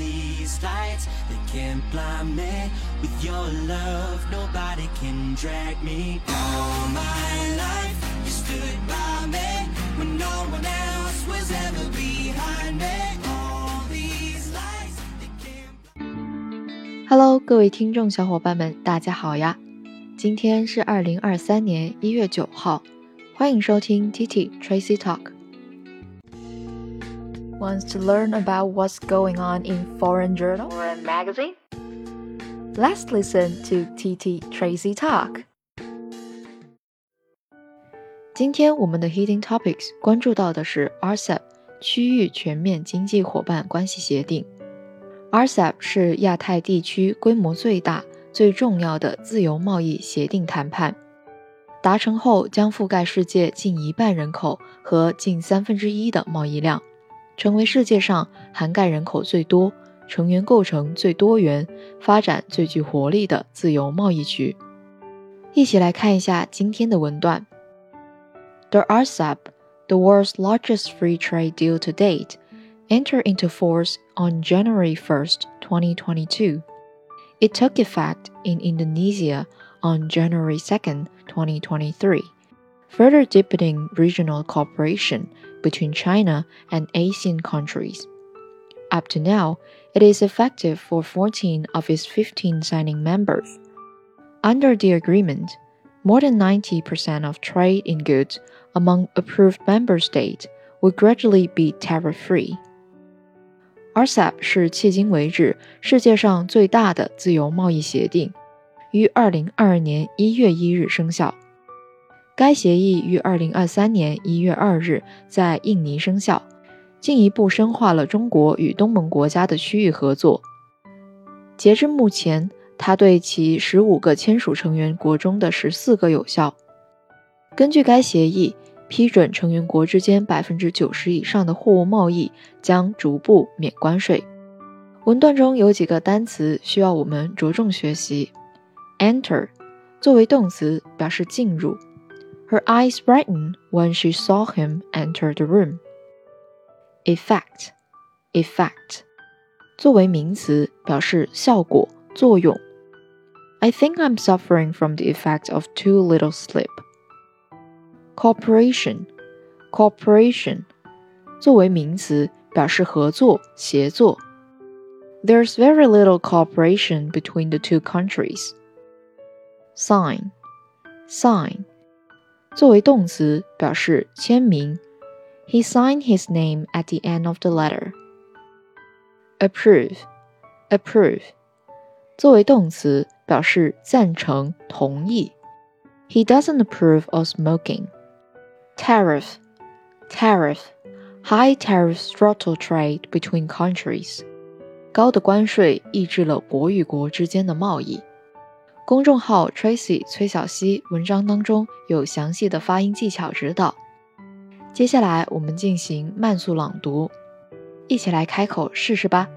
these lights, they can't blind me. With your love, nobody can drag me. All my life, you stood by me when no one else was ever behind me. All these lights, they can't. Hello，各位听众小伙伴们，大家好呀！今天是二零二三年一月九号，欢迎收听 TT Tracy Talk。Wants to learn about what's going on in foreign journal or magazine? Let's listen to TT Tracy Talk. 今天我们的 Hidden Topics 关注到的是 RCEP 区域全面经济伙伴关系协定。RCEP 是亚太地区规模最大、最重要的自由贸易协定谈判，达成后将覆盖世界近一半人口和近三分之一的贸易量。成为世界上涵盖人口最多、成员构成最多元、发展最具活力的自由贸易区。一起来看一下今天的文段。The RCEP, the world's largest free trade deal to date, entered into force on January 1st, 2022. It took effect in Indonesia on January 2nd, 2023, further deepening regional cooperation between China and Asian countries. Up to now, it is effective for 14 of its 15 signing members. Under the agreement, more than 90% of trade in goods among approved member states will gradually be tariff free. RCEP 是迄今为止世界上最大的自由贸易协定，于2022年1月1日生效。 该协议于二零二三年一月二日在印尼生效，进一步深化了中国与东盟国家的区域合作。截至目前，它对其十五个签署成员国中的十四个有效。根据该协议，批准成员国之间百分之九十以上的货物贸易将逐步免关税。文段中有几个单词需要我们着重学习。Enter 作为动词，表示进入。Her eyes brightened when she saw him enter the room. Effect, effect，作为名词表示效果、作用。I think I'm suffering from the effect of too little sleep. Cooperation, cooperation，作为名词表示合作、协作。There's very little cooperation between the two countries. Sign, sign 作为动词表示签名。He signed his name at the end of the letter. Approve, approve，作为动词表示赞成、同意。He doesn't approve of smoking. Tariff, tariff, high tariff throttle trade between countries. 高的关税抑制了国与国之间的贸易。 公众号 Tracy 崔小溪文章当中有详细的发音技巧指导。接下来我们进行慢速朗读，一起来开口试试吧。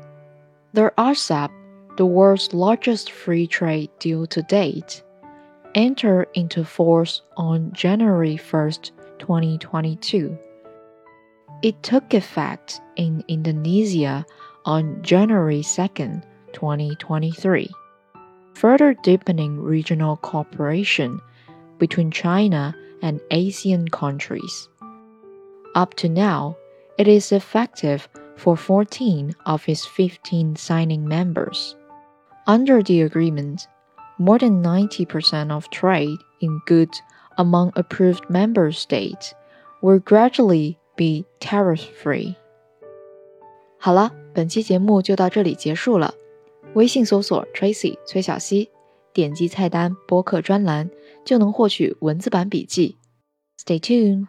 The RCEP, the world's largest free trade deal to date, entered into force on January 1st, 2022. It took effect in Indonesia on January 2nd, 2023 further deepening regional cooperation between China and ASEAN countries. Up to now, it is effective for 14 of its 15 signing members. Under the agreement, more than 90% of trade in goods among approved member states will gradually be tariff free. 好了，本期节目就到这里结束了。 微信搜索 Tracy 崔小溪，点击菜单播客专栏就能获取文字版笔记。Stay tuned。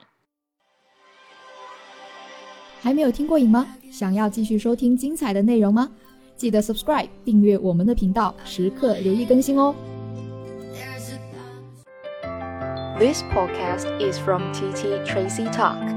还没有听过瘾吗？想要继续收听精彩的内容吗？记得 subscribe 订阅我们的频道，时刻留意更新哦。This podcast is from TT Tracy Talk.